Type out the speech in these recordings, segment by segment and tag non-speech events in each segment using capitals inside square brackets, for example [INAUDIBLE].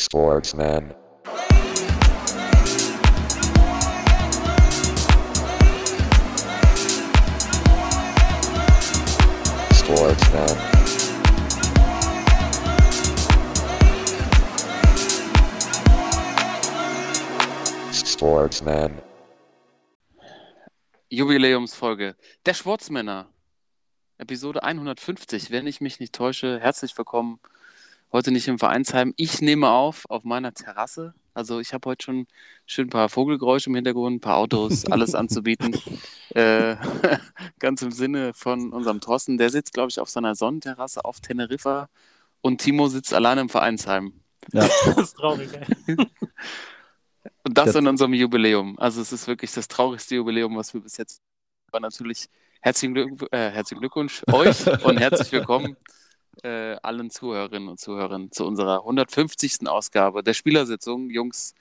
Sportsman. Sportsman. Sportsman. Jubiläumsfolge der Sportsmänner. Episode 150, wenn ich mich nicht täusche. Herzlich willkommen. Heute nicht im Vereinsheim. Ich nehme auf auf meiner Terrasse. Also ich habe heute schon schön ein paar Vogelgeräusche im Hintergrund, ein paar Autos, [LAUGHS] alles anzubieten. Äh, [LAUGHS] ganz im Sinne von unserem Thorsten. Der sitzt, glaube ich, auf seiner Sonnenterrasse auf Teneriffa und Timo sitzt alleine im Vereinsheim. Ja. [LAUGHS] Das ist traurig, ey. Und das Das- in unserem Jubiläum. Also es ist wirklich das traurigste Jubiläum, was wir bis jetzt. Aber natürlich herzlichen, Glück, äh, herzlichen Glückwunsch euch und herzlich willkommen äh, allen Zuhörerinnen und Zuhörern zu unserer 150. Ausgabe der Spielersitzung. Jungs,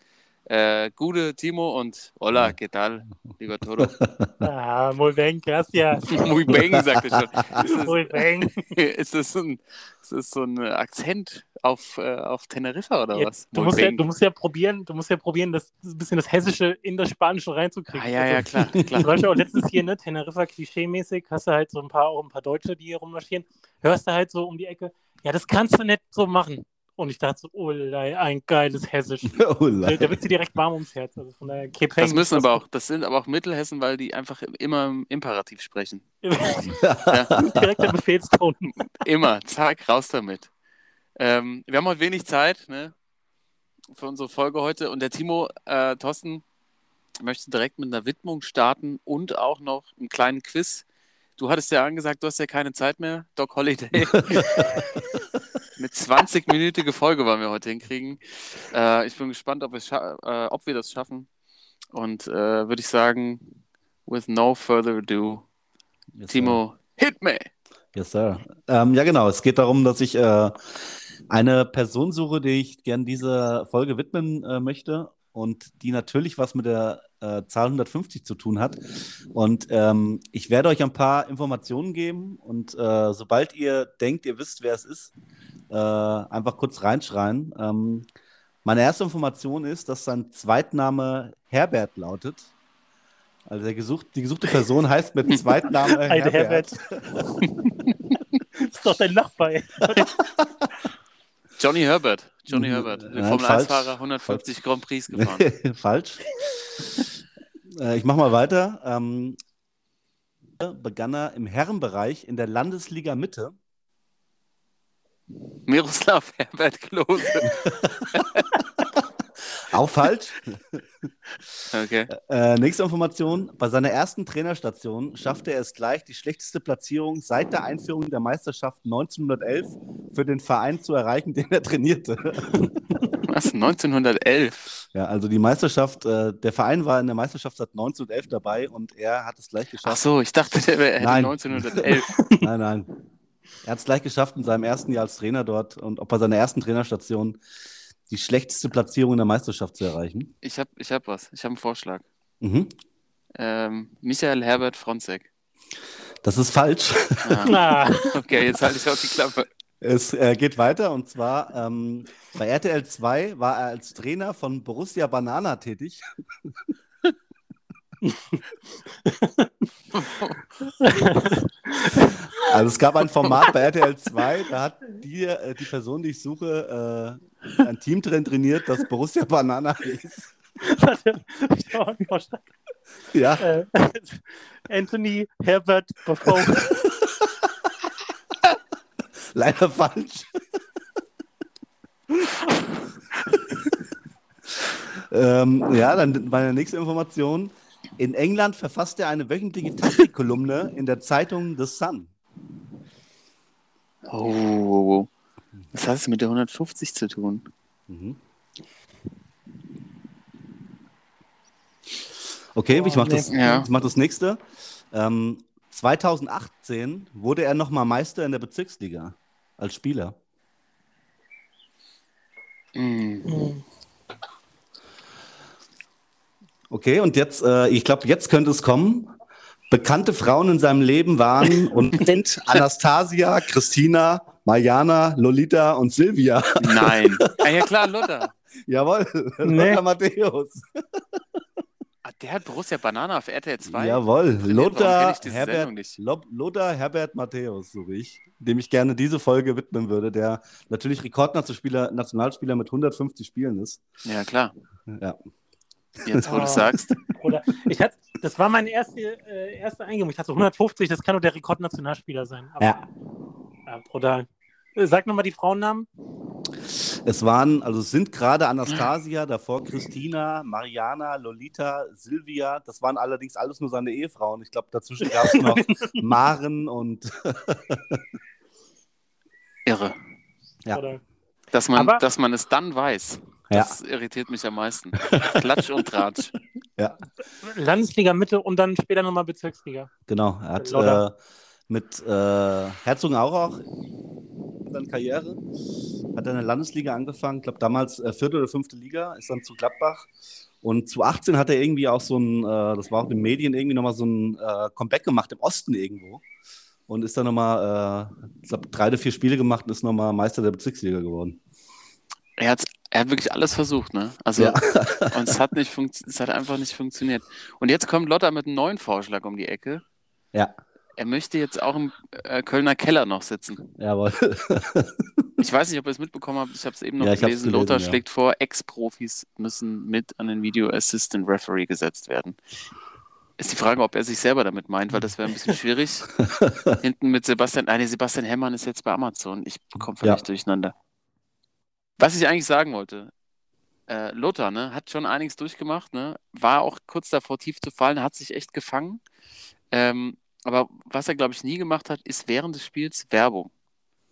äh, Gude, Timo und Hola, ¿qué tal, lieber Toro? [LAUGHS] Ah, muy bien, gracias. Muy bang, sagt er schon. Muy bien. [LAUGHS] Ist das, [LAUGHS] ist das, ein, ist das so ein Akzent auf, äh, auf Teneriffa oder Ja, was? du, musst ja, du musst ja probieren, du musst ja probieren, das ein bisschen das Hessische in das Spanische reinzukriegen. Ah, ja, ja, Also, klar, klar. [LAUGHS] Zum Beispiel auch letztens hier, ne, Teneriffa klischee-mäßig, hast du halt so ein paar, auch ein paar Deutsche, die hier rummarschieren, hörst du halt so um die Ecke, ja, das kannst du nicht so machen. Und ich dachte so, oh, ein geiles Hessisch. [LAUGHS] Oh, Da, da wird sie direkt warm ums Herz. Also von daher, keep Das müssen aber auch, das sind aber auch Mittelhessen, weil die einfach immer im Imperativ sprechen. [LAUGHS] direkt der Befehlston. Immer, zack, raus damit. Ähm, wir haben heute wenig Zeit ne, für unsere Folge heute und der Timo, äh, Thorsten, möchte direkt mit einer Widmung starten und auch noch einen kleinen Quiz. Du hattest ja angesagt, du hast ja keine Zeit mehr, Doc Holiday. [LAUGHS] mit 20-minütige Folge wollen wir heute hinkriegen. Äh, ich bin gespannt, ob, äh, ob wir das schaffen. Und äh, würde ich sagen, with no further ado, Yes, Timo, hit me! Sir. Yes, sir. Ähm, ja, genau. Es geht darum, dass ich äh, eine Person suche, die ich gern dieser Folge widmen äh, möchte und die natürlich was mit der äh, Zahl 150 zu tun hat. Und ähm, ich werde euch ein paar Informationen geben und äh, sobald ihr denkt, ihr wisst, wer es ist, äh, einfach kurz reinschreien. Ähm, meine erste Information ist, dass sein Zweitname Herbert lautet. Also der gesucht, die gesuchte Person heißt mit Zweitname [LAUGHS] Ein Herbert. Herbert. [LAUGHS] ist doch dein Nachbar. [LAUGHS] Johnny Herbert. Johnny. Herbert. Der Nein, Formel falsch. 1-Fahrer, 150 Grand Prix gefahren. [LAUGHS] Falsch. äh, ich mache mal weiter. Ähm, begann er im Herrenbereich in der Landesliga Mitte. Miroslav Herbert Klose. [LAUGHS] Auch [LAUGHS] falsch. Okay. Äh, nächste Information. Bei seiner ersten Trainerstation schaffte er es gleich, die schlechteste Platzierung seit der Einführung der Meisterschaft 1911 für den Verein zu erreichen, [LAUGHS] den er trainierte. Was? 1911? ja, also die Meisterschaft, äh, der Verein war in der Meisterschaft seit 1911 dabei und er hat es gleich geschafft. Ach so, ich dachte, der wäre- hätte Nein. 1911. [LAUGHS] Nein, nein. Er hat es gleich geschafft in seinem ersten Jahr als Trainer dort und auch bei seiner ersten Trainerstation die schlechteste Platzierung in der Meisterschaft zu erreichen. Ich habe ich hab was. Ich habe einen Vorschlag. Mhm. Ähm, Michael Herbert Fronzek. Das ist falsch. Ah, Ah, [LAUGHS] okay, jetzt halte ich auch die Klappe. Es äh, geht weiter und zwar ähm, bei RTL 2 war er als Trainer von Borussia Banana tätig. Also es gab ein Format bei RTL 2, da hat die, äh, die Person, die ich suche, äh, ein Team drin trainiert, das Borussia Banana hieß. warte, ich habe einen Vorschlag. Ja, Äh, Anthony Herbert Buffon. leider falsch. ähm, ja, dann meine nächste Information. In England verfasst er eine wöchentliche Taktikkolumne in der Zeitung The Sun. Oh, oh, oh. Was hat es mit der 150 zu tun? Okay, ich mache nee. das, Ja. ich mach das nächste. Ähm, 2018 wurde er nochmal Meister in der Bezirksliga als Spieler. Hm. Okay, und jetzt, äh, ich glaube, jetzt könnte es kommen. Bekannte Frauen in seinem Leben waren und [LAUGHS] sind Anastasia, Christina, Mariana, Lolita und Silvia. Nein. [LAUGHS] ah, ja klar, Lothar. Jawohl, Nee. Lothar Matthäus. Ah, der hat Borussia Banana auf RTL 2. Jawohl, Lothar Herbert, Lothar Herbert Matthäus, suche ich, dem ich gerne diese Folge widmen würde, der natürlich Rekordnationalspieler Nationalspieler mit 150 Spielen ist. Ja, klar. Ja. Jetzt, wo du Ah. sagst. Oder ich hatte, das war meine erste, äh, erste Eingebung. Ich hatte so 150, das kann nur der Rekordnationalspieler sein. Aber, Ja. brutal. Äh, Sag nochmal die Frauennamen. Es waren, also es sind gerade Anastasia, davor Christina, Mariana, Lolita, Silvia. Das waren allerdings alles nur seine Ehefrauen. Ich glaube, dazwischen gab es [LAUGHS] noch Maren und Irre. Ja. Oder, Dass man, Aber- dass man es dann weiß. Ja. Das irritiert mich am meisten. Klatsch und Tratsch. [LAUGHS] ja, Landesliga Mitte und dann später nochmal Bezirksliga. genau. Er hat äh, mit äh, Herzogenaurach in seiner Karriere hat er in der Landesliga angefangen. Ich glaube, damals äh, vierte oder fünfte Liga, ist dann zu Gladbach. Und zu 18 hat er irgendwie auch so ein, äh, das war auch in den Medien irgendwie nochmal so ein äh, Comeback gemacht im Osten irgendwo. Und ist dann nochmal, äh, ich glaube, drei oder vier Spiele gemacht und ist nochmal Meister der Bezirksliga geworden. Er hat, er hat wirklich alles versucht, ne? Also, Ja. und es hat, nicht es hat einfach nicht funktioniert. Und jetzt kommt Lotta mit einem neuen Vorschlag um die Ecke. Ja, Er möchte jetzt auch im äh, Kölner Keller noch sitzen. jawohl. [LAUGHS] Ich weiß nicht, ob ihr es mitbekommen habt. Ich habe es eben noch Ja, gelesen. gelesen, Lothar ja. schlägt vor, Ex-Profis müssen mit an den Video Assistant Referee gesetzt werden. Ist die Frage, ob er sich selber damit meint, weil das wäre ein bisschen [LAUGHS] schwierig. Hinten mit Sebastian, nein, Sebastian Hemmern ist jetzt bei Amazon. Ich komme völlig Ja. durcheinander. Was ich eigentlich sagen wollte, äh, Lothar, ne, hat schon einiges durchgemacht, ne, war auch kurz davor tief zu fallen, hat sich echt gefangen. Ähm, aber was er, glaube ich, nie gemacht hat, ist während des Spiels Werbung.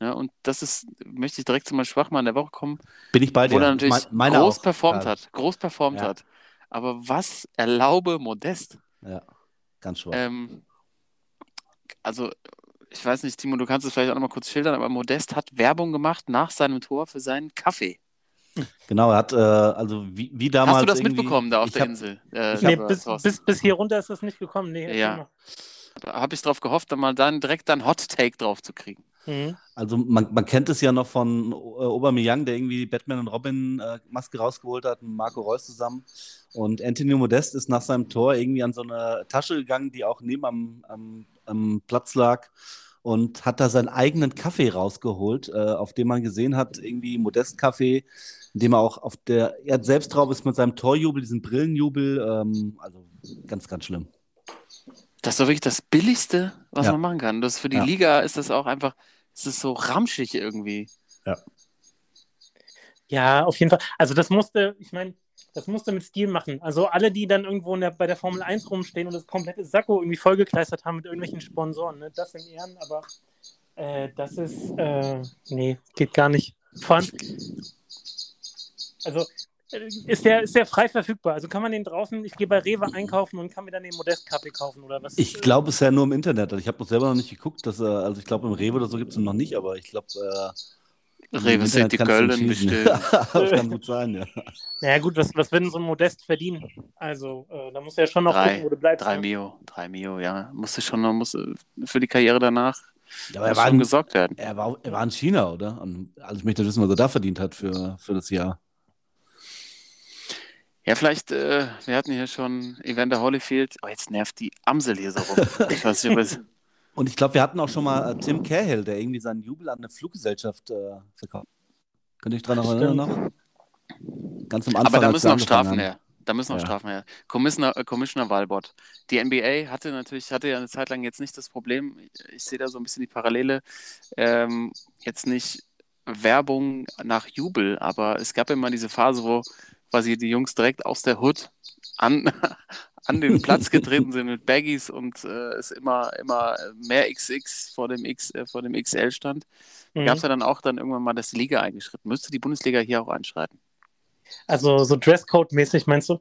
Ja, und das ist, möchte ich direkt zu meinem Schwachmann der Woche kommen, Bin ich bei dir. wo er natürlich Me- groß auch, performt gerade. hat, groß performt Ja. hat. Aber was erlaube Modest? Ja, ganz schwach. Ähm, also, ich weiß nicht, Timo, du kannst es vielleicht auch nochmal kurz schildern, aber Modest hat Werbung gemacht nach seinem Tor für seinen Kaffee. Genau, er hat, äh, also wie, wie damals. Hast du das irgendwie- mitbekommen da auf ich der hab- Insel? Äh, Nee, bis, bis, bis hier runter ist das nicht gekommen. Nee, Ja. Habe ich darauf gehofft, dann mal dann direkt dann Hot Take drauf zu kriegen. Mhm. Also man, man kennt es ja noch von äh, Aubameyang, der irgendwie die Batman und Robin äh, Maske rausgeholt hat, mit Marco Reus zusammen. Und Anthony Modest ist nach seinem Tor irgendwie an so eine Tasche gegangen, die auch neben am, am, am Platz lag und hat da seinen eigenen Kaffee rausgeholt, äh, auf dem man gesehen hat, irgendwie Modest Kaffee, in dem er auch auf der, er selbst drauf ist mit seinem Torjubel, diesen Brillenjubel, ähm, also ganz, ganz schlimm. Das ist doch wirklich das Billigste, was Ja. man machen kann. Das für die Ja. Liga ist das auch einfach, es ist so ramschig irgendwie. Ja, auf jeden Fall. Also das musste, ich meine, das musste mit Stil machen. Also alle, die dann irgendwo der, bei der Formel 1 rumstehen und das komplette Sakko irgendwie vollgekleistert haben mit irgendwelchen Sponsoren, ne? das in Ehren, aber äh, das ist, äh, nee, geht gar nicht. Vor allem, also äh, ist der, ist der frei verfügbar? Also kann man den draußen, ich gehe bei Rewe einkaufen und kann mir dann den Modest-Kaffee kaufen oder was? Ich glaube es ja nur im Internet. Also ich habe noch selber noch nicht geguckt, dass, äh, also ich glaube im Rewe oder so gibt es ihn noch nicht, aber ich glaube, äh, Rewe City Köln bestimmt. [LAUGHS] das kann gut sein, ja. Naja gut, was, was will denn so ein Modest verdienen? Also äh, da musst du ja schon noch Drei- gucken, wo du bleibst. Drei ne? Mio, drei Mio, ja. Musste schon noch, musste für die Karriere danach Ja, aber er muss war, schon in, gesorgt werden. er, war, er war in China, oder? Und, also ich möchte wissen, was er da verdient hat für, für das Jahr. Ja, vielleicht, äh, wir hatten hier schon Evander Holyfield. Oh, jetzt nervt die Amsel hier so rum. [LAUGHS] Ich weiß nicht, ob es. Und ich glaube, wir hatten auch schon mal äh, Tim Cahill, der irgendwie seinen Jubel an eine Fluggesellschaft äh, verkauft. Könnt ihr euch daran erinnern noch? Ganz am Anfang. Aber da müssen noch Strafen her. Da müssen noch Ja. Strafen her. Commissioner, äh, Commissioner Walbott. Die NBA hatte natürlich, hatte ja eine Zeit lang jetzt nicht das Problem. Ich, ich sehe da so ein bisschen die Parallele. Ähm, jetzt nicht Werbung nach Jubel, aber es gab immer diese Phase, wo quasi die Jungs direkt aus der Hood an, an den Platz [LAUGHS] getreten sind mit Baggies und äh, es immer, immer mehr XX vor dem, X, äh, vor dem XL stand. Mhm. Gab es ja dann auch dann irgendwann mal, dass die Liga eingeschritten. Müsste die Bundesliga hier auch einschreiten? Also so Dresscode-mäßig meinst du?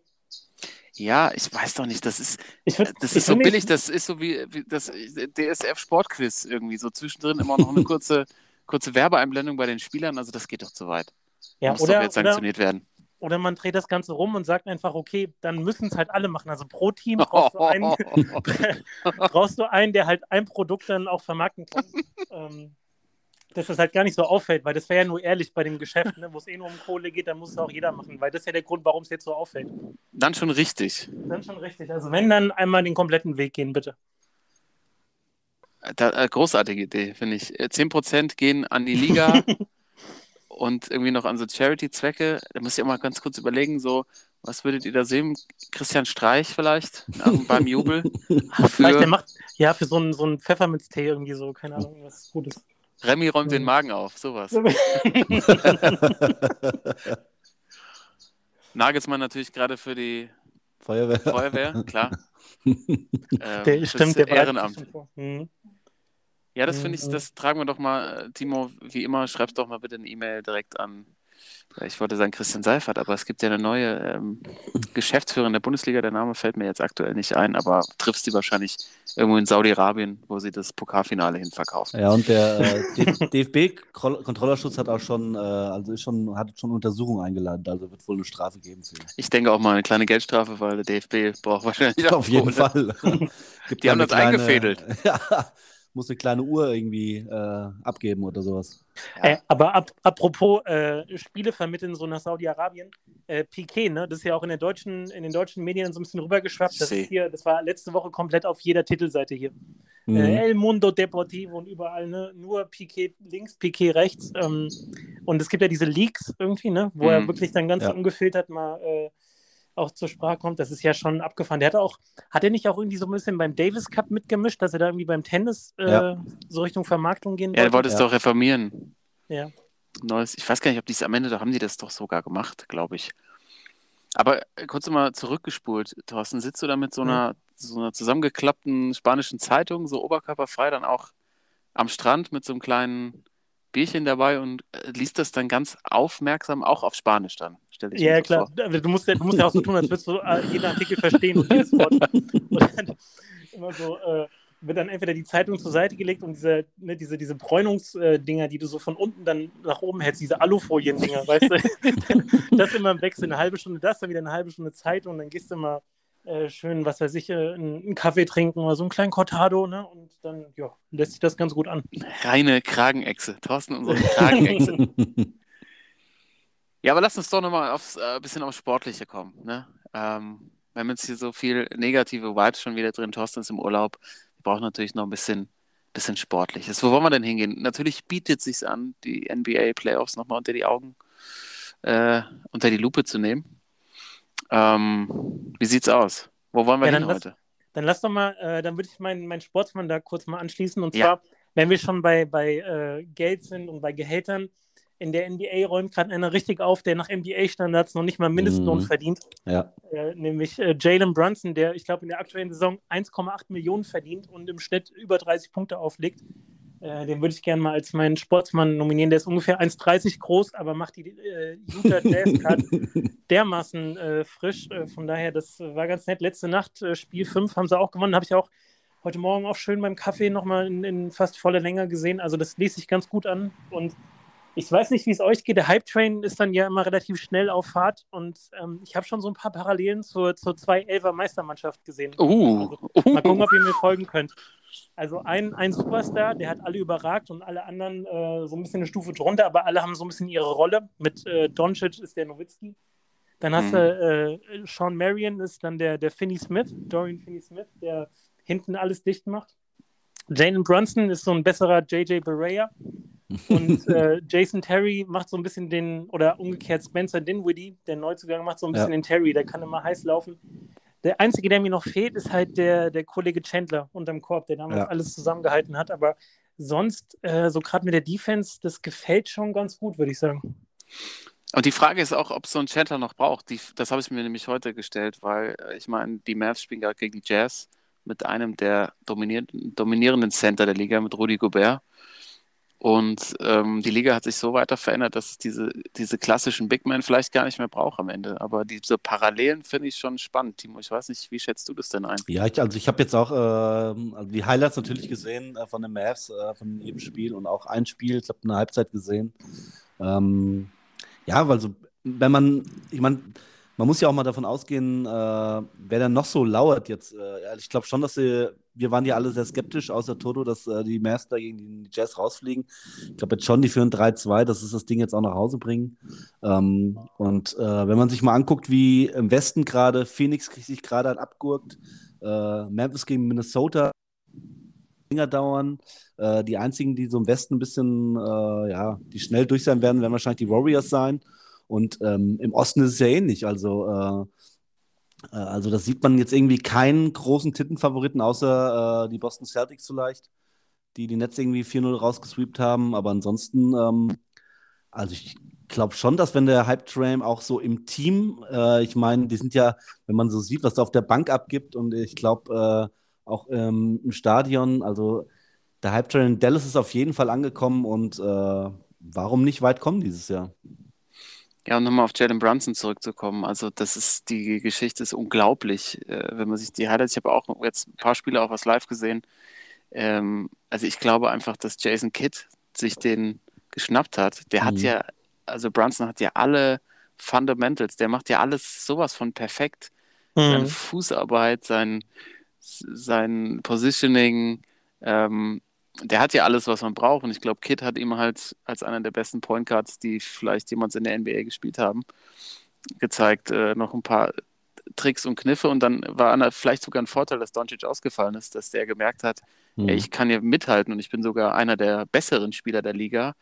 Ja, ich weiß doch nicht. Das ist, Ich würd, das ist so will nicht- billig. Das ist so wie, wie das DSF Sportquiz irgendwie. So zwischendrin immer noch eine [LAUGHS] kurze, kurze Werbeeinblendung bei den Spielern. Also das geht doch zu weit. Ja, Muss doch oder, jetzt oder, sanktioniert werden. Oder man dreht das Ganze rum und sagt einfach, okay, dann müssen es halt alle machen. Also pro Team brauchst du einen, [LAUGHS] [LAUGHS] brauchst du einen der halt ein Produkt dann auch vermarkten kann. ähm, dass das halt gar nicht so auffällt, weil das wäre ja nur ehrlich bei dem Geschäft, ne, wo es eh nur um Kohle geht, dann muss es auch jeder machen, weil das ist ja der Grund, warum es jetzt so auffällt. Dann schon richtig. Dann schon richtig. Also wenn, dann einmal den kompletten Weg gehen, bitte. Da, äh, großartige Idee, finde ich. Äh, 10% gehen an die Liga [LAUGHS] und irgendwie noch an so Charity-Zwecke. Da müsst ihr auch mal ganz kurz überlegen, so, was würdet ihr da sehen? Christian Streich vielleicht [LAUGHS] beim Jubel? Vielleicht der Für macht, ja, für so einen, so einen Pfefferminztee irgendwie so, keine Ahnung, was Gutes. Remy räumt den Magen auf, sowas. [LAUGHS] Nagelsmann natürlich gerade für die Feuerwehr. Feuerwehr, klar. [LAUGHS] Ähm, Der, stimmt, der Ehrenamt. Mhm. Ja, das finde ich, das tragen wir doch mal, äh, Timo, wie immer, schreib's doch mal bitte eine E-Mail direkt an, ja, ich wollte sagen Christian Seifert, aber es gibt ja eine neue ähm, Geschäftsführerin der Bundesliga, der Name fällt mir jetzt aktuell nicht ein, aber triffst die wahrscheinlich irgendwo in Saudi-Arabien, wo sie das Pokalfinale hin verkaufen. Ja, und der äh, DFB-Kontrollerschutz [LAUGHS] hat auch schon, äh, also ist schon, hat schon Untersuchungen eingeladen, also wird wohl eine Strafe geben für ihn. Ich denke auch mal eine kleine Geldstrafe, weil der DFB braucht wahrscheinlich [LAUGHS] auch Auf jeden. Fall. [LAUGHS] Gibt Die haben da das eine eingefädelt. Ja, muss eine kleine Uhr irgendwie äh, abgeben oder sowas. Ja. Äh, aber ab, apropos äh, Spiele vermitteln so nach Saudi-Arabien, äh, Piquet, ne, das ist ja auch in, der deutschen, in den deutschen Medien so ein bisschen rübergeschwappt. Das, ist hier, das war letzte Woche komplett auf jeder Titelseite hier. Mhm. Äh, El Mundo Deportivo und überall, ne? Nur Piquet links, Piquet rechts. Ähm, und es gibt ja diese Leaks irgendwie, ne? Wo er Mhm. wirklich dann ganz Ja. ungefiltert mal äh, auch zur Sprache kommt. Das ist ja schon abgefahren. Der hat auch, hat er nicht auch irgendwie so ein bisschen beim Davis Cup mitgemischt, dass er da irgendwie beim Tennis äh, Ja. so Richtung Vermarktung gehen Ja, er wollte es Ja. doch reformieren. Ja. Neues, ich weiß gar nicht, ob die es am Ende, da haben die das doch sogar gemacht, glaube ich. Aber äh, kurz mal zurückgespult, Thorsten, sitzt du da mit so einer, so einer zusammengeklappten spanischen Zeitung, so oberkörperfrei, dann auch am Strand mit so einem kleinen Bierchen dabei und äh, liest das dann ganz aufmerksam auch auf Spanisch dann, stell ich mir Ja, so klar. vor. Du musst, ja, du musst ja auch so tun, als würdest du äh, jeden Artikel verstehen und jedes Wort. [LAUGHS] Und dann immer so äh, wird dann entweder die Zeitung zur Seite gelegt und diese, ne, diese, diese Bräunungsdinger, die du so von unten dann nach oben hältst, diese Alufolien-Dinger, [LAUGHS] weißt du? [LAUGHS] das immer im Wechsel, eine halbe Stunde das, dann wieder eine halbe Stunde Zeitung, dann gehst du mal äh, schön, was weiß ich, äh, einen einen Kaffee trinken oder so einen kleinen Cortado, ne? Und dann, ja, lässt sich das ganz gut an. Reine Kragenechse. Thorsten, unsere Kragenechse. Ja, aber lass uns doch nochmal aufs äh, bisschen aufs Sportliche kommen. Ne? Ähm, wir haben jetzt hier so viel negative Vibes schon wieder drin. Thorsten ist im Urlaub. Wir brauchen natürlich noch ein bisschen, bisschen Sportliches. Wo wollen wir denn hingehen? Natürlich bietet es sich an, die NBA-Playoffs nochmal unter die Augen, äh, unter die Lupe zu nehmen. Ähm, wie sieht's aus? Wo wollen wir Ja, hin lass- heute? Dann lass doch mal, äh, dann würde ich meinen mein Sportsmann da kurz mal anschließen. Und Ja. zwar, wenn wir schon bei, bei äh, Geld sind und bei Gehältern, in der NBA räumt gerade einer richtig auf, der nach NBA-Standards noch nicht mal Mindestlohn Mhm. verdient. Ja. Äh, nämlich äh, Jalen Brunson, der, ich glaube, in der aktuellen Saison 1,8 Millionen verdient und im Schnitt über 30 Punkte auflegt. Äh, den würde ich gerne mal als meinen Sportsmann nominieren. Der ist ungefähr 1,30 groß, aber macht die äh, Utah Jazz [LAUGHS] gerade dermaßen äh, frisch. Äh, von daher, das war ganz nett. Letzte Nacht, Spiel 5, haben sie auch gewonnen. Habe ich auch heute Morgen auch schön beim Kaffee nochmal in, in fast voller Länge gesehen. Also das liest sich ganz gut an. Und ich weiß nicht, wie es euch geht. Der Hype-Train ist dann ja immer relativ schnell auf Fahrt. Und ähm, ich habe schon so ein paar Parallelen zur, zur 2-11er Meistermannschaft gesehen. Uh, Mal gucken, ob ihr mir folgen könnt. Also ein, ein Superstar, der hat alle überragt und alle anderen äh, so ein bisschen eine Stufe drunter, aber alle haben so ein bisschen ihre Rolle. Mit äh, Doncic ist der Nowitzki. Dann hast Mhm. du äh, Sean Marion, ist dann der, der Finney Smith, Dorian Finney Smith, der hinten alles dicht macht. Jalen Brunson ist so ein besserer JJ Barea. Und [LAUGHS] äh, Jason Terry macht so ein bisschen den, oder umgekehrt Spencer Dinwiddie, der Neuzugang, macht so ein bisschen Ja. den Terry, der kann immer heiß laufen. Der einzige, der mir noch fehlt, ist halt der, der Kollege Chandler unterm Korb, der damals Ja. alles zusammengehalten hat. Aber sonst, äh, so gerade mit der Defense, das gefällt schon ganz gut, würde ich sagen. Und die Frage ist auch, ob es so einen Chandler noch braucht. Die, das habe ich mir nämlich heute gestellt, weil äh, ich meine, die Mavs spielen gerade gegen die Jazz mit einem der dominierenden, Center der Liga, mit Rudy Gobert. Und ähm, die Liga hat sich so weiter verändert, dass es diese, diese klassischen Big Men vielleicht gar nicht mehr braucht am Ende. Aber diese Parallelen finde ich schon spannend, Timo. Ich weiß nicht, wie schätzt du das denn ein? Ja, ich, also ich habe jetzt auch ähm, also die Highlights natürlich gesehen äh, von den Mavs, äh, von jedem Spiel und auch ein Spiel, ich habe eine Halbzeit gesehen. Ähm, ja, weil so, wenn man, ich meine, man muss ja auch mal davon ausgehen, äh, wer dann noch so lauert jetzt. Äh, ich glaube schon, dass sie, wir waren ja alle sehr skeptisch, außer Toto, dass äh, die Master gegen die Jazz rausfliegen. Ich glaube jetzt schon, die führen 3-2, dass sie das Ding jetzt auch nach Hause bringen. Ähm, und äh, wenn man sich mal anguckt, wie im Westen gerade Phoenix sich gerade hat abgurkt, äh, Memphis gegen Minnesota, Dinger dauern. Äh, die einzigen, die so im Westen ein bisschen, ja, die schnell durch sein werden, werden wahrscheinlich die Warriors sein. Und ähm, im Osten ist es ja ähnlich. Also, äh, äh, also das sieht man jetzt irgendwie keinen großen Titelfavoriten, außer äh, die Boston Celtics vielleicht, die die Nets irgendwie 4-0 rausgesweept haben. Aber ansonsten, ähm, also ich glaube schon, dass wenn der Hype-Train auch so im Team, äh, ich meine, die sind ja, wenn man so sieht, was da auf der Bank abgibt und ich glaube äh, auch ähm, im Stadion, also der Hype-Train in Dallas ist auf jeden Fall angekommen und warum nicht weit kommen dieses Jahr? Ja, um nochmal auf Jalen Brunson zurückzukommen. Also, das ist, die Geschichte ist unglaublich, äh, wenn man sich die Highlights, ich habe auch jetzt ein paar Spiele auch was live gesehen. Ähm, also, ich glaube einfach, dass Jason Kidd sich den geschnappt hat. Der mhm. hat ja, also Brunson hat ja alle Fundamentals, der macht ja alles sowas von perfekt. Mhm. Seine Fußarbeit, sein, sein Positioning, ähm, der hat ja alles, was man braucht. Und ich glaube, Kid hat ihm halt als einer der besten Point Guards, die vielleicht jemals in der NBA gespielt haben, gezeigt, äh, noch ein paar Tricks und Kniffe. Und dann war vielleicht sogar ein Vorteil, dass Doncic ausgefallen ist, dass der gemerkt hat, mhm. ey, ich kann hier mithalten und ich bin sogar einer der besseren Spieler der Liga.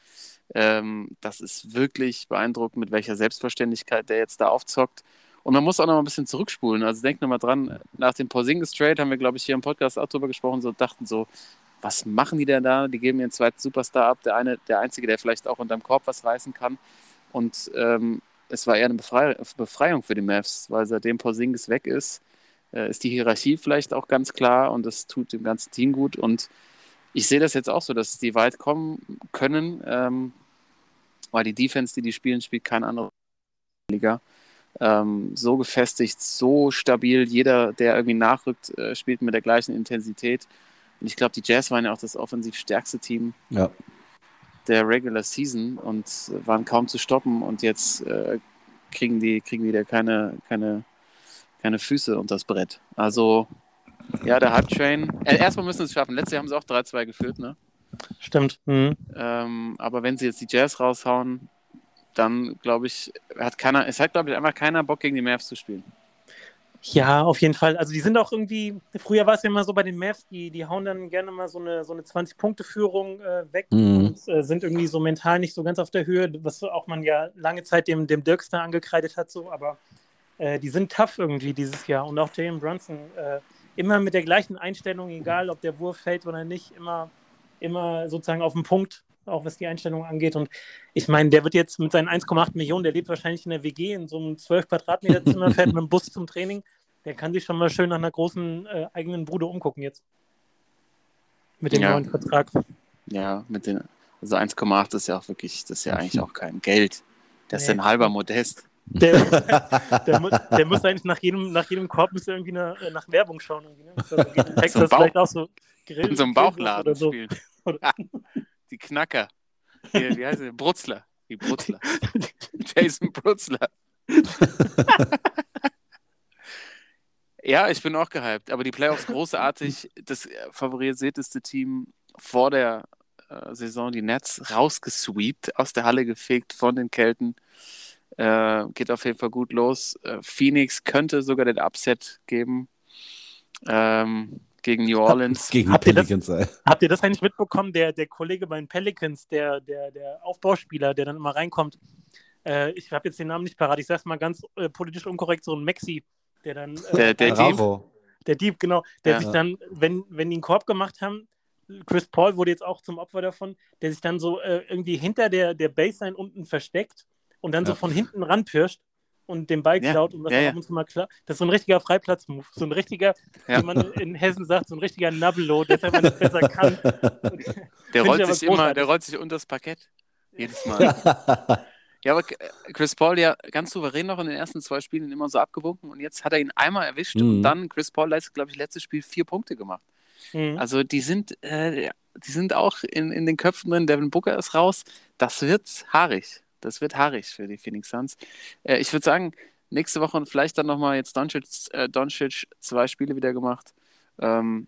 Ähm, das ist wirklich beeindruckend, mit welcher Selbstverständlichkeit der jetzt da aufzockt. Und man muss auch noch mal ein bisschen zurückspulen. Also denkt nochmal dran, nach dem Porzingis Trade haben wir, glaube ich, hier im Podcast auch drüber gesprochen, so dachten so, was machen die denn da? Die geben ihren zweiten Superstar ab, der eine, der einzige, der vielleicht auch unterm Korb was reißen kann. Und ähm, es war eher eine Befrei Befreiung für die Mavs, weil seitdem Porzingis weg ist, äh, ist die Hierarchie vielleicht auch ganz klar und das tut dem ganzen Team gut. Und ich sehe das jetzt auch so, dass die weit kommen können, ähm, weil die Defense, die die spielen, spielt kein anderer Liga. Ähm, so gefestigt, so stabil. Jeder, der irgendwie nachrückt, äh, spielt mit der gleichen Intensität. Und ich glaube, die Jazz waren ja auch das offensiv stärkste Team ja. der Regular Season und waren kaum zu stoppen. Und jetzt äh, kriegen die kriegen wieder keine, keine, keine Füße unter das Brett. Also, ja, der Hype Train. Äh, erstmal müssen sie es schaffen. Letztes Jahr haben sie auch 3-2 geführt, ne? Stimmt. Mhm. Ähm, aber wenn sie jetzt die Jazz raushauen, dann glaube ich, hat keiner, es hat, glaube ich, einfach keiner Bock gegen die Mavs zu spielen. Ja, auf jeden Fall. Also die sind auch irgendwie, früher war es ja immer so bei den Mavs, die, die hauen dann gerne mal so eine, so eine 20-Punkte-Führung äh, weg mhm. und äh, sind irgendwie so mental nicht so ganz auf der Höhe, was auch man ja lange Zeit dem, dem Dirkster angekreidet hat, so, aber äh, die sind tough irgendwie dieses Jahr. Und auch Jalen Brunson, äh, immer mit der gleichen Einstellung, egal ob der Wurf fällt oder nicht, immer, immer sozusagen auf den Punkt auch was die Einstellung angeht. Und ich meine, der wird jetzt mit seinen 1,8 Millionen, der lebt wahrscheinlich in der WG in so einem 12 Quadratmeter Zimmer, fährt mit dem Bus zum Training. Der kann sich schon mal schön nach einer großen äh, eigenen Bude umgucken jetzt. Mit dem ja. neuen Vertrag. Ja, mit den, also 1,8 ist ja auch wirklich, das ist ja eigentlich auch kein Geld. Der nee. ist ja ein halber Modest. Der, [LAUGHS] der, muss, der, muss, eigentlich nach jedem, nach jedem Korb muss irgendwie nach, äh, nach Werbung schauen. Irgendwie, ne? [LAUGHS] Texas so vielleicht auch so Grill, in so einem Bauchladen oder so. spielen. [LAUGHS] die Knacker. Hier, wie heißt der? Brutzler. Die Brutzler. [LAUGHS] Jason Brutzler. [LAUGHS] ja, ich bin auch gehypt. Aber die Playoffs großartig. Das favorisierteste Team vor der äh, Saison, die Nets, rausgesweept, aus der Halle gefegt von den Kelten. Äh, geht auf jeden Fall gut los. Äh, Phoenix könnte sogar den Upset geben. Ähm, gegen New Orleans. Gegen habt, ihr das, habt ihr das eigentlich mitbekommen? Der, der Kollege bei den Pelicans, der, der, der Aufbauspieler, der dann immer reinkommt, äh, ich habe jetzt den Namen nicht parat, ich sage mal ganz äh, politisch unkorrekt, so ein Maxi, der dann. Äh, der, der Dieb. Der Dieb, genau. Der ja. sich dann, wenn, wenn die einen Korb gemacht haben, Chris Paul wurde jetzt auch zum Opfer davon, der sich dann so äh, irgendwie hinter der, der Baseline unten versteckt und dann ja. so von hinten ranpirscht und den Ball klaut ja. und das ja, und zu mal klar. Das ist so ein richtiger Freiplatz-Move. So ein richtiger, wie man in Hessen sagt, so ein richtiger Nabelo, der es nicht besser kann. [LAUGHS] Der rollt sich immer, der rollt sich unter das Parkett. Jedes Mal. ja, aber Chris Paul ja ganz souverän noch in den ersten zwei Spielen immer so abgewunken und jetzt hat er ihn einmal erwischt mhm. und dann Chris Paul glaube ich, letztes Spiel vier Punkte gemacht. Mhm. Also die sind, äh, die sind auch in, in den Köpfen drin. Devin Booker ist raus. Das wird haarig. Das wird haarig für die Phoenix Suns. Äh, ich würde sagen, nächste Woche vielleicht dann nochmal jetzt Doncic, äh, Doncic zwei Spiele wieder gemacht. Ähm,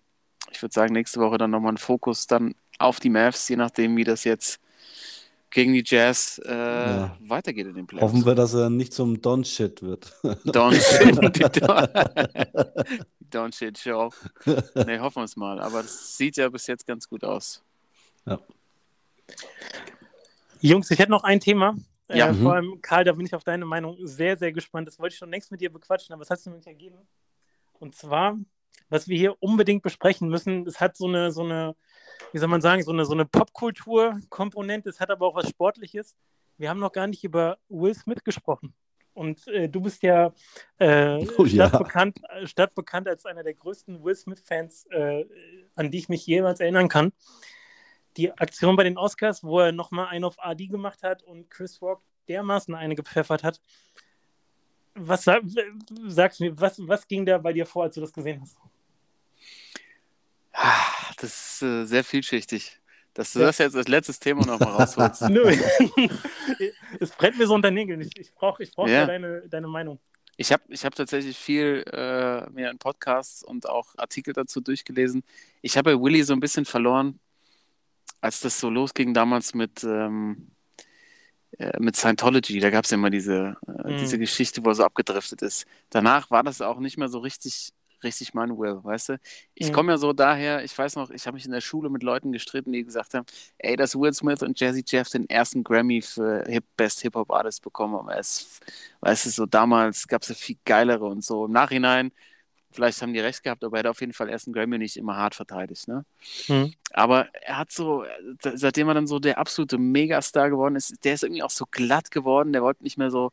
ich würde sagen, nächste Woche dann nochmal ein Fokus dann auf die Mavs, je nachdem, wie das jetzt gegen die Jazz äh, Ja. weitergeht in den Playoffs. Hoffen wir, dass er nicht zum Don-Shit wird. [LAUGHS] Doncic, die [LAUGHS] Don- Doncic Show. Nee, hoffen wir es mal. Aber das sieht ja bis jetzt ganz gut aus. Jungs, ich hätte noch ein Thema. Ja. Äh, Mhm. Vor allem, Karl, da bin ich auf deine Meinung sehr, sehr gespannt. Das wollte ich schon längst mit dir bequatschen, aber es hat sich noch nicht ergeben. Und zwar, was wir hier unbedingt besprechen müssen, es hat so eine, so eine, wie soll man sagen, so eine, so eine Popkultur-Komponente, es hat aber auch was Sportliches. Wir haben noch gar nicht über Will Smith gesprochen. Und äh, du bist ja, äh, Oh ja. stadtbekannt, äh, stadtbekannt als einer der größten Will Smith-Fans, äh, an die ich mich jemals erinnern kann die Aktion bei den Oscars, wo er nochmal einen auf AD gemacht hat und Chris Rock dermaßen eine gepfeffert hat. Was sa sagst du mir, was, was ging da bei dir vor, als du das gesehen hast? Ah, Das ist äh, sehr vielschichtig. Dass du das jetzt als letztes Thema nochmal rausholst. [LAUGHS] Nö. [LAUGHS] es brennt mir so unter den Nägeln. Ich, ich brauche ich brauch Ja. ja deine, deine Meinung. Ich habe ich hab tatsächlich viel äh, mir in Podcasts und auch Artikel dazu durchgelesen. Ich habe Willy so ein bisschen verloren, als das so losging damals mit, ähm, äh, mit Scientology. Da gab es ja immer diese, äh, Mhm. diese Geschichte, wo er so abgedriftet ist. Danach war das auch nicht mehr so richtig, richtig mein Will, weißt du? Ich Mhm. komme ja so daher, ich weiß noch, ich habe mich in der Schule mit Leuten gestritten, die gesagt haben, ey, dass Will Smith und Jazzy Jeff den ersten Grammy für Hip Best Hip Hop Artist bekommen haben. Es, weißt du, so damals gab es ja viel geilere und so. Im Nachhinein, vielleicht haben die recht gehabt, aber er hat auf jeden Fall erst einen Grammy nicht immer hart verteidigt, ne? Mhm. Aber er hat so, seitdem er dann so der absolute Megastar geworden ist, der ist irgendwie auch so glatt geworden, der wollte nicht mehr so,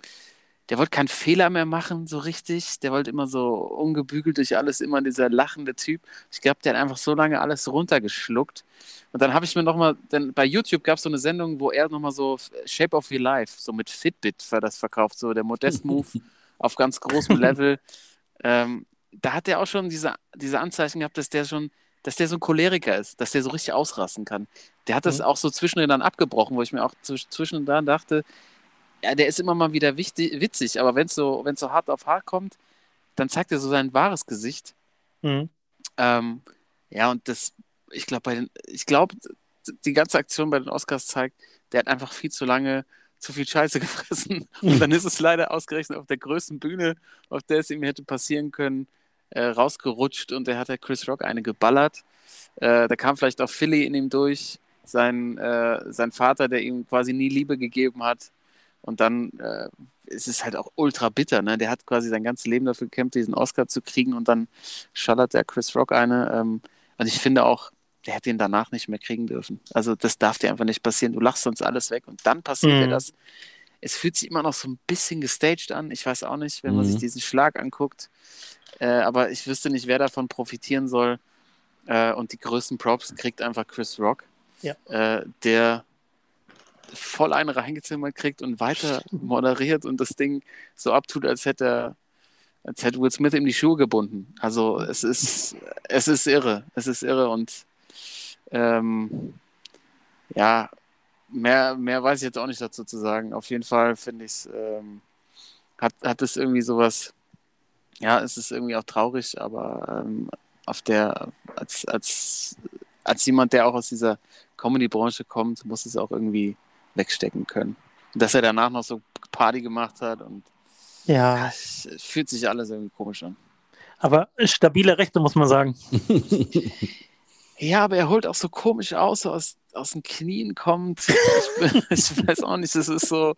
der wollte keinen Fehler mehr machen, so richtig. Der wollte immer so ungebügelt durch alles, immer dieser lachende Typ. Ich glaube, der hat einfach so lange alles runtergeschluckt. Und dann habe ich mir nochmal, denn bei YouTube gab es so eine Sendung, wo er nochmal so Shape of Your Life, so mit Fitbit für das verkauft, so der Modest-Move [LAUGHS] auf ganz großem Level. Ähm, da hat er auch schon diese, diese Anzeichen gehabt, dass der schon, dass der so ein Choleriker ist, dass der so richtig ausrasten kann. Der hat das Mhm. auch so zwischendrin dann abgebrochen, wo ich mir auch zwisch- zwischendrin dann dachte, ja, der ist immer mal wieder wichtig, witzig, aber wenn es so, wenn's so hart auf hart kommt, dann zeigt er so sein wahres Gesicht. Mhm. Ähm, ja, und das, ich glaube, bei den, ich glaube, die ganze Aktion bei den Oscars zeigt, der hat einfach viel zu lange zu viel Scheiße [LAUGHS] gefressen. Und dann ist es leider ausgerechnet auf der größten Bühne, auf der es ihm hätte passieren können, äh, rausgerutscht und der hat der Chris Rock eine geballert. Äh, da kam vielleicht auch Philly in ihm durch, sein, äh, sein Vater, der ihm quasi nie Liebe gegeben hat. Und dann äh, ist es halt auch ultra bitter. Ne? Der hat quasi sein ganzes Leben dafür gekämpft, diesen Oscar zu kriegen und dann schallert der Chris Rock eine. Ähm, und ich finde auch, der hätte ihn danach nicht mehr kriegen dürfen. Also das darf dir einfach nicht passieren. Du lachst sonst alles weg und dann passiert dir Mhm. das. Es fühlt sich immer noch so ein bisschen gestaged an. Ich weiß auch nicht, wenn man Mhm. sich diesen Schlag anguckt. Äh, aber ich wüsste nicht, wer davon profitieren soll. Äh, und die größten Props kriegt einfach Chris Rock, Ja. äh, der voll eine reingezimmert kriegt und weiter moderiert und das Ding so abtut, als hätte er, als hätte Will Smith ihm die Schuhe gebunden. Also es ist, es ist irre. Es ist irre und ähm, ja, mehr, mehr weiß ich jetzt auch nicht dazu zu sagen. Auf jeden Fall finde ich es, ähm, hat, hat es irgendwie sowas, ja, es ist irgendwie auch traurig, aber ähm, auf der, als, als, als jemand, der auch aus dieser Comedy-Branche kommt, muss es auch irgendwie wegstecken können. Und dass er danach noch so Party gemacht hat und Ja, es fühlt sich alles irgendwie komisch an. aber stabile Rechte, muss man sagen. [LAUGHS] Ja, aber er holt auch so komisch aus, so aus, aus den Knien kommt. Ich, bin- [LAUGHS] ich weiß auch nicht, das ist so,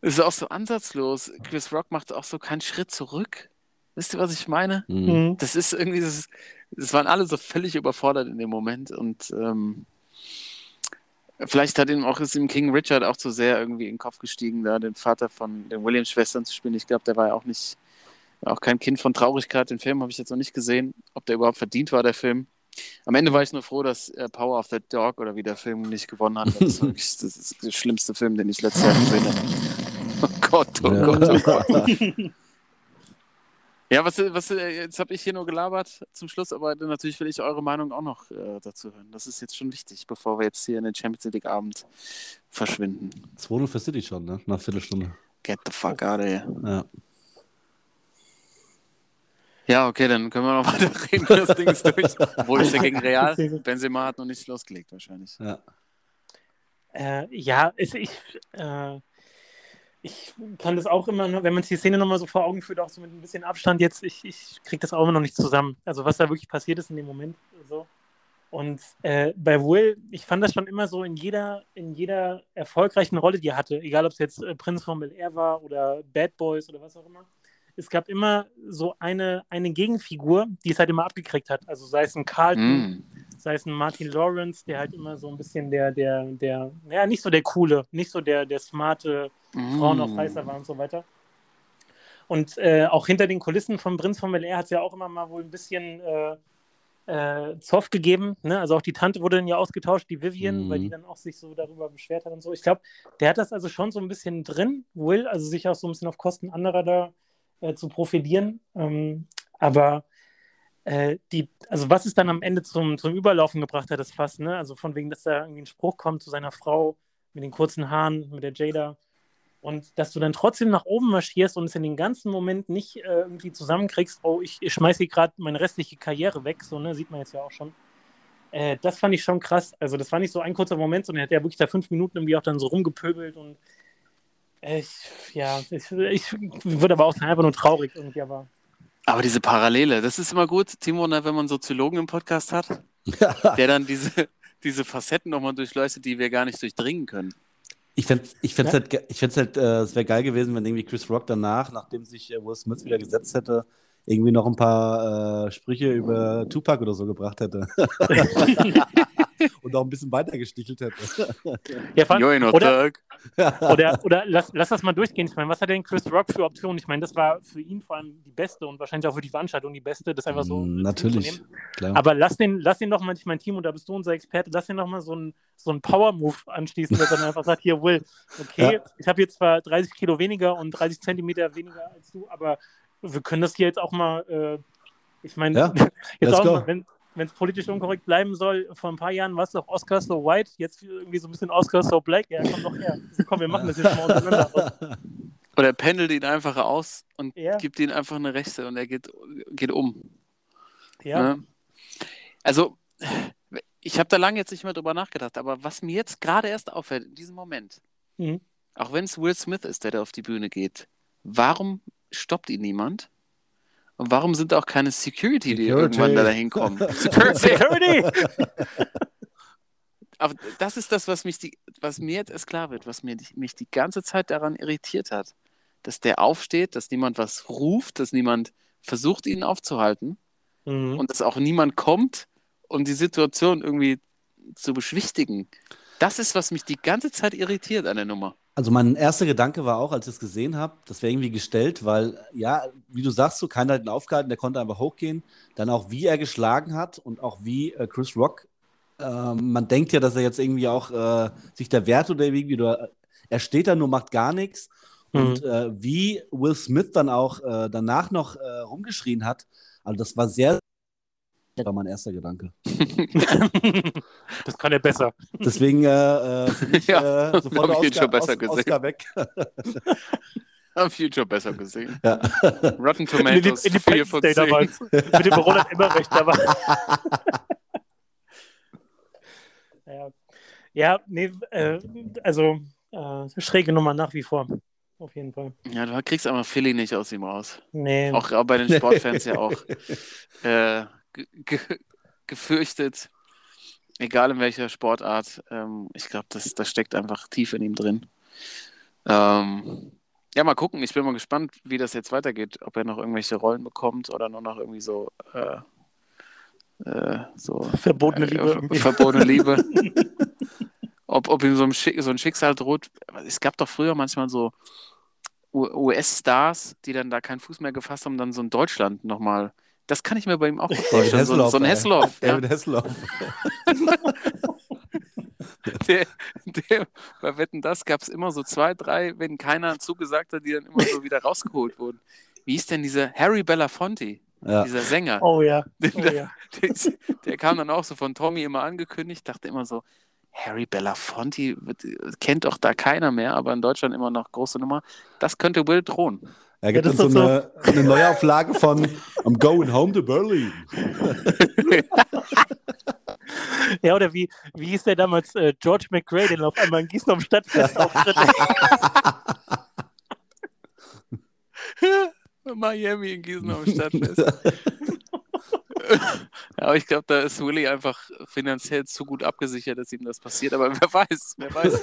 das ist auch so ansatzlos. Chris Rock macht auch so keinen Schritt zurück. Wisst ihr, was ich meine? Mhm. Mhm. Das ist irgendwie, das, das waren alle so völlig überfordert in dem Moment und ähm, vielleicht hat ihm auch ist ihm King Richard auch zu sehr irgendwie in den Kopf gestiegen, da den Vater von den Williams-Schwestern zu spielen. Ich glaube, der war ja auch nicht, war auch kein Kind von Traurigkeit. Den Film habe ich jetzt noch nicht gesehen, ob der überhaupt verdient war, der Film. Am Ende war ich nur froh, dass äh, Power of the Dog oder wie der Film nicht gewonnen hat. Das ist wirklich das, ist der schlimmste Film, den ich letztes Jahr gesehen habe. [LAUGHS] Oh Gott, oh Ja. Gott, oh Gott. [LAUGHS] Ja, was, was äh, jetzt habe ich hier nur gelabert zum Schluss, aber natürlich will ich eure Meinung auch noch äh, dazu hören. Das ist jetzt schon wichtig, bevor wir jetzt hier in den Champions League Abend verschwinden. 2-0 für City schon, ne? Nach Viertelstunde. Get the fuck out of here. Ja. Ja, okay, dann können wir noch [LAUGHS] weiter reden. Das Ding ist durch. Obwohl ist ja gegen Real. Benzema hat noch nicht losgelegt, wahrscheinlich. Ja. Äh, ja, es, ich, äh, ich kann das auch immer, wenn man sich die Szene nochmal so vor Augen führt, auch so mit ein bisschen Abstand jetzt, ich, ich kriege das auch immer noch nicht zusammen. Also was da wirklich passiert ist in dem Moment. So. Und äh, bei Will, ich fand das schon immer so in jeder, in jeder erfolgreichen Rolle, die er hatte, egal ob es jetzt äh, Prinz von Bel Air war oder Bad Boys oder was auch immer, es gab immer so eine, eine Gegenfigur, die es halt immer abgekriegt hat. Also sei es ein Carlton, Mm. Sei es ein Martin Lawrence, der halt immer so ein bisschen der, der, der, ja, nicht so der coole, nicht so der, der smarte Frauen auf Mm. heißer war und so weiter. Und äh, auch hinter den Kulissen vom Prinz von Bel Air hat es ja auch immer mal wohl ein bisschen äh, äh, Zoff gegeben. Ne? Also auch die Tante wurde dann ja ausgetauscht, die Vivian, Mhm. weil die dann auch sich so darüber beschwert hat und so. Ich glaube, der hat das also schon so ein bisschen drin, Will, also sich auch so ein bisschen auf Kosten anderer da äh, zu profilieren. Ähm, aber äh, die, also was es dann am Ende zum, zum Überlaufen gebracht hat, das Fass, ne? Also von wegen, dass da irgendwie ein Spruch kommt zu seiner Frau mit den kurzen Haaren, mit der Jada. Und dass du dann trotzdem nach oben marschierst und es in den ganzen Moment nicht äh, irgendwie zusammenkriegst, oh, ich, ich schmeiße hier gerade meine restliche Karriere weg, so, ne, sieht man jetzt ja auch schon. Äh, das fand ich schon krass. Also, das war nicht so ein kurzer Moment, sondern er hat ja wirklich da fünf Minuten irgendwie auch dann so rumgepöbelt und äh, ich, ja, ich, ich würde aber auch sein, einfach nur traurig irgendwie, aber Aber diese Parallele, das ist immer gut, Timo, ne, wenn man einen Soziologen im Podcast hat, [LAUGHS] der dann diese, diese Facetten nochmal durchleuchtet, die wir gar nicht durchdringen können. Ich fände ich fänd's Ja. halt, ge- ich fänd's halt äh, es wäre geil gewesen, wenn irgendwie Chris Rock danach, nachdem sich äh, Will Smith wieder gesetzt hätte, irgendwie noch ein paar äh, Sprüche über Tupac oder so gebracht hätte. [LAUGHS] [LAUGHS] Und auch ein bisschen weiter gestichelt hätte. ja, no oder. Oder, oder lass, lass das mal durchgehen. Ich meine, was hat denn Chris Rock für Optionen? Ich meine, das war für ihn vor allem die beste und wahrscheinlich auch für die Veranstaltung die beste, das einfach so Mm, Natürlich, klar. Aber lass den, lass den doch mal, ich mein Team, und da bist du unser Experte, lass den doch mal so einen so einen Power-Move anschließen, dass er dann [LAUGHS] einfach sagt, hier, Will, okay, Ja. ich habe jetzt zwar 30 Kilo weniger und 30 Zentimeter weniger als du, aber wir können das hier jetzt auch mal, äh, ich meine, Ja, [LAUGHS] jetzt let's auch go. mal, wenn wenn es politisch unkorrekt bleiben soll, vor ein paar Jahren war es doch Oscar so white, jetzt irgendwie so ein bisschen Oscar so black. Ja, komm doch her. Komm, wir machen das jetzt mal untereinander. [LAUGHS] Oder er pendelt ihn einfach aus und Ja. gibt ihm einfach eine Rechte und er geht, geht um. Ja, Ne? Also, ich habe da lange jetzt nicht mehr drüber nachgedacht, aber was mir jetzt gerade erst auffällt, in diesem Moment, Mhm. auch wenn es Will Smith ist, der da auf die Bühne geht, warum stoppt ihn niemand? Und warum sind auch keine Security, die Security. irgendwann da dahin kommen? [LAUGHS] Security! Security! Aber das ist das, was, mich die, was mir jetzt erst klar wird, was mir die, mich die ganze Zeit daran irritiert hat. Dass der aufsteht, dass niemand was ruft, dass niemand versucht, ihn aufzuhalten Mhm. und dass auch niemand kommt, um die Situation irgendwie zu beschwichtigen. Das ist, was mich die ganze Zeit irritiert an der Nummer. Also mein erster Gedanke war auch, als ich es gesehen habe, das wäre irgendwie gestellt, weil, ja, wie du sagst, so keiner hat ihn aufgehalten, der konnte einfach hochgehen. Dann auch, wie er geschlagen hat und auch wie äh, Chris Rock, ähm, man denkt ja, dass er jetzt irgendwie auch äh, sich da wehrt oder irgendwie, oder er steht da nur, macht gar nichts. Und äh, wie Will Smith dann auch äh, danach noch äh, rumgeschrien hat, also das war sehr, war mein erster Gedanke. [LAUGHS] das kann er besser. Deswegen äh, äh, mich [LAUGHS] Ja, äh, sofort hab ich ihn Oscar, schon besser Os- gesehen. Oscar weg. [LAUGHS] Am Future besser gesehen. ja. Rotten In Tomatoes, 4 Independence von Day 10. damals. Mit dem Roland Emmerich dabei. ja. ja, nee, äh, also äh, schräge Nummer nach wie vor. Auf jeden Fall. Ja, du kriegst einfach Philly nicht aus ihm raus. Nee. Auch, auch bei den Sportfans ja auch äh, ge ge gefürchtet. Egal in welcher Sportart. Ähm, ich glaube, das, das steckt einfach tief in ihm drin. Ähm, ja, mal gucken. Ich bin mal gespannt, wie das jetzt weitergeht. Ob er noch irgendwelche Rollen bekommt oder nur noch irgendwie so, äh, äh, so Verbotene Liebe. äh, verbotene Liebe. [LAUGHS] ob, ob ihm so ein, Schick, so ein Schicksal droht. Es gab doch früher manchmal so US-Stars, die dann da keinen Fuß mehr gefasst haben, dann so in Deutschland nochmal. Das kann ich mir bei ihm auch [LAUGHS] vorstellen. So, so ein. Hesselhoff. Ja, David Hasselhoff. [LAUGHS] der, der, bei Wetten, das gab es immer so zwei, drei, wenn keiner zugesagt hat, die dann immer so wieder rausgeholt wurden. Wie hieß denn dieser Harry Belafonte, Ja. dieser Sänger? Oh ja. [LAUGHS] Oh, Der, ja. der, ist- der kam dann auch so von Tommy immer angekündigt, dachte immer so, Harry Belafonte kennt doch da keiner mehr, aber in Deutschland immer noch große Nummer. Das könnte Will drohen. Da gibt Ja, es das so ist eine, eine Neuauflage von I'm going home to Berlin. [LAUGHS] Ja, oder wie, wie hieß der damals äh, George McRae, den auf einmal in Gießen am Stadtfest [LAUGHS] auftritt? [LAUGHS] Miami in Gießen am Stadtfest. ja, aber ich glaube, da ist Willy einfach finanziell zu gut abgesichert, dass ihm das passiert. Aber wer weiß, wer weiß.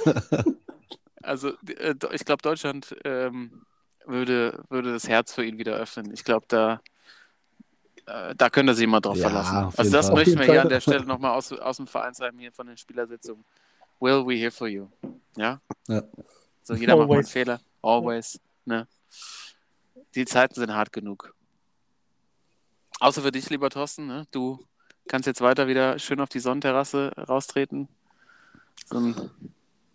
Also, äh, ich glaube, Deutschland ähm, würde, würde das Herz für ihn wieder öffnen. Ich glaube, da, äh, da könnte sich jemand drauf Ja, verlassen. Also, das Fall. möchten wir hier an der Stelle nochmal aus, aus dem Vereinsheim hier von den Spielersitzungen. Will we here for you? Ja? Ja. So, jeder macht mal einen Always. Fehler. Always. Ne? Die Zeiten sind hart genug. Außer für dich, lieber Thorsten, ne? du kannst jetzt weiter wieder schön auf die Sonnenterrasse raustreten. So, ein,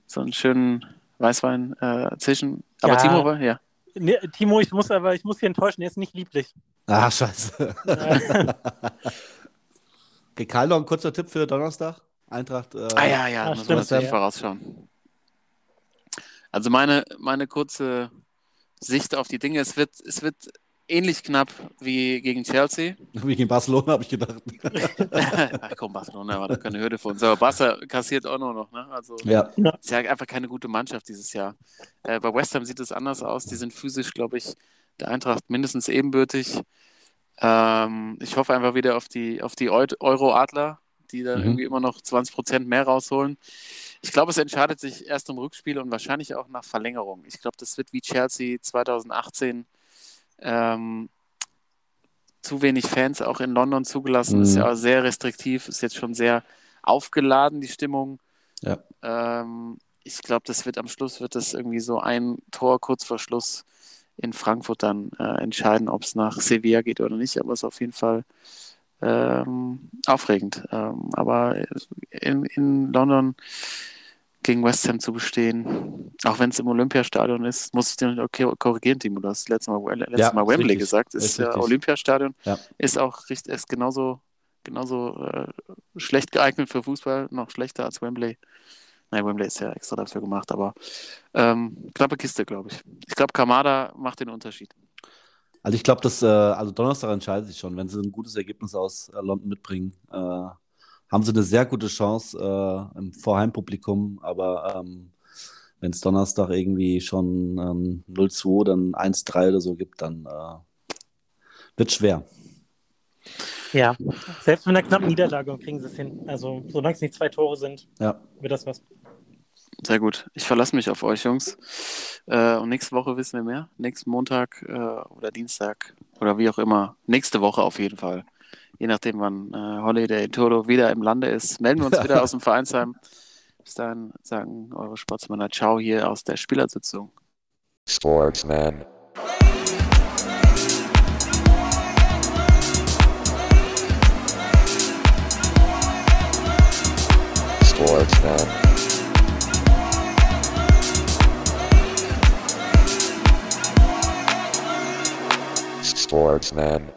so einen schönen Weißwein äh, zischen. Aber Ja. Timo ja. Nee, Timo, ich muss aber, ich muss hier enttäuschen, er ist nicht lieblich. Ah, scheiße. [LAUGHS] Okay, Karl, noch ein kurzer Tipp für Donnerstag. Eintracht. Äh, Ah ja, ja, Ah, muss man ja. vorausschauen. Also meine, meine kurze Sicht auf die Dinge, es wird, es wird ähnlich knapp wie gegen Chelsea. [LAUGHS] Wie gegen Barcelona, habe ich gedacht. [LAUGHS] Ach komm, Barcelona war doch keine Hürde für uns. Aber Barca kassiert auch nur noch, ne? Also ja. ist ja einfach keine gute Mannschaft dieses Jahr. Äh, bei West Ham sieht es anders aus. Die sind physisch, glaube ich, der Eintracht mindestens ebenbürtig. Ähm, ich hoffe einfach wieder auf die, auf die Eu- Euro-Adler, die dann Mhm. irgendwie immer noch 20 Prozent mehr rausholen. Ich glaube, es entscheidet sich erst im Rückspiel und wahrscheinlich auch nach Verlängerung. Ich glaube, das wird wie Chelsea 2018 ähm, zu wenig Fans auch in London zugelassen. Ist Mhm. ja auch sehr restriktiv, ist jetzt schon sehr aufgeladen, die Stimmung. Ja. Ähm, ich glaube, das wird am Schluss wird das irgendwie so ein Tor kurz vor Schluss in Frankfurt dann äh, entscheiden, ob es nach Sevilla geht oder nicht. Aber es ist auf jeden Fall ähm, aufregend. Ähm, aber in, in London gegen West Ham zu bestehen, auch wenn es im Olympiastadion ist, muss ich dir okay, korrigieren, Timo. Du hast letztes Mal, letztes Ja, Mal ist Wembley richtig. gesagt. Ist, Ist ja richtig. Olympiastadion. Ja. Ist auch richtig, ist genauso, genauso äh, schlecht geeignet für Fußball, noch schlechter als Wembley. Nein, Wembley ist ja extra dafür gemacht, aber ähm, knappe Kiste, glaube ich. Ich glaube, Kamada macht den Unterschied. Also ich glaube, dass äh, also Donnerstag entscheidet sich schon. Wenn sie ein gutes Ergebnis aus äh, London mitbringen, äh, haben sie eine sehr gute Chance äh, im Vorheimpublikum. Aber ähm, wenn es Donnerstag irgendwie schon ähm, 0-2, dann 1-3 oder so gibt, dann äh, wird schwer. ja, selbst mit einer knappen Niederlage kriegen sie es hin. Also, solange es nicht zwei Tore sind, Ja. wird das was. Sehr gut. Ich verlasse mich auf euch, Jungs. Äh, und nächste Woche wissen wir mehr. Nächsten Montag äh, oder Dienstag oder wie auch immer. Nächste Woche auf jeden Fall. Je nachdem, wann äh, Holiday Tolo wieder im Lande ist, melden wir uns wieder aus dem [LAUGHS] Vereinsheim. Bis dahin sagen eure Sportsmänner Ciao hier aus der Spielersitzung. Sportsman. Sportsman. Sportsman.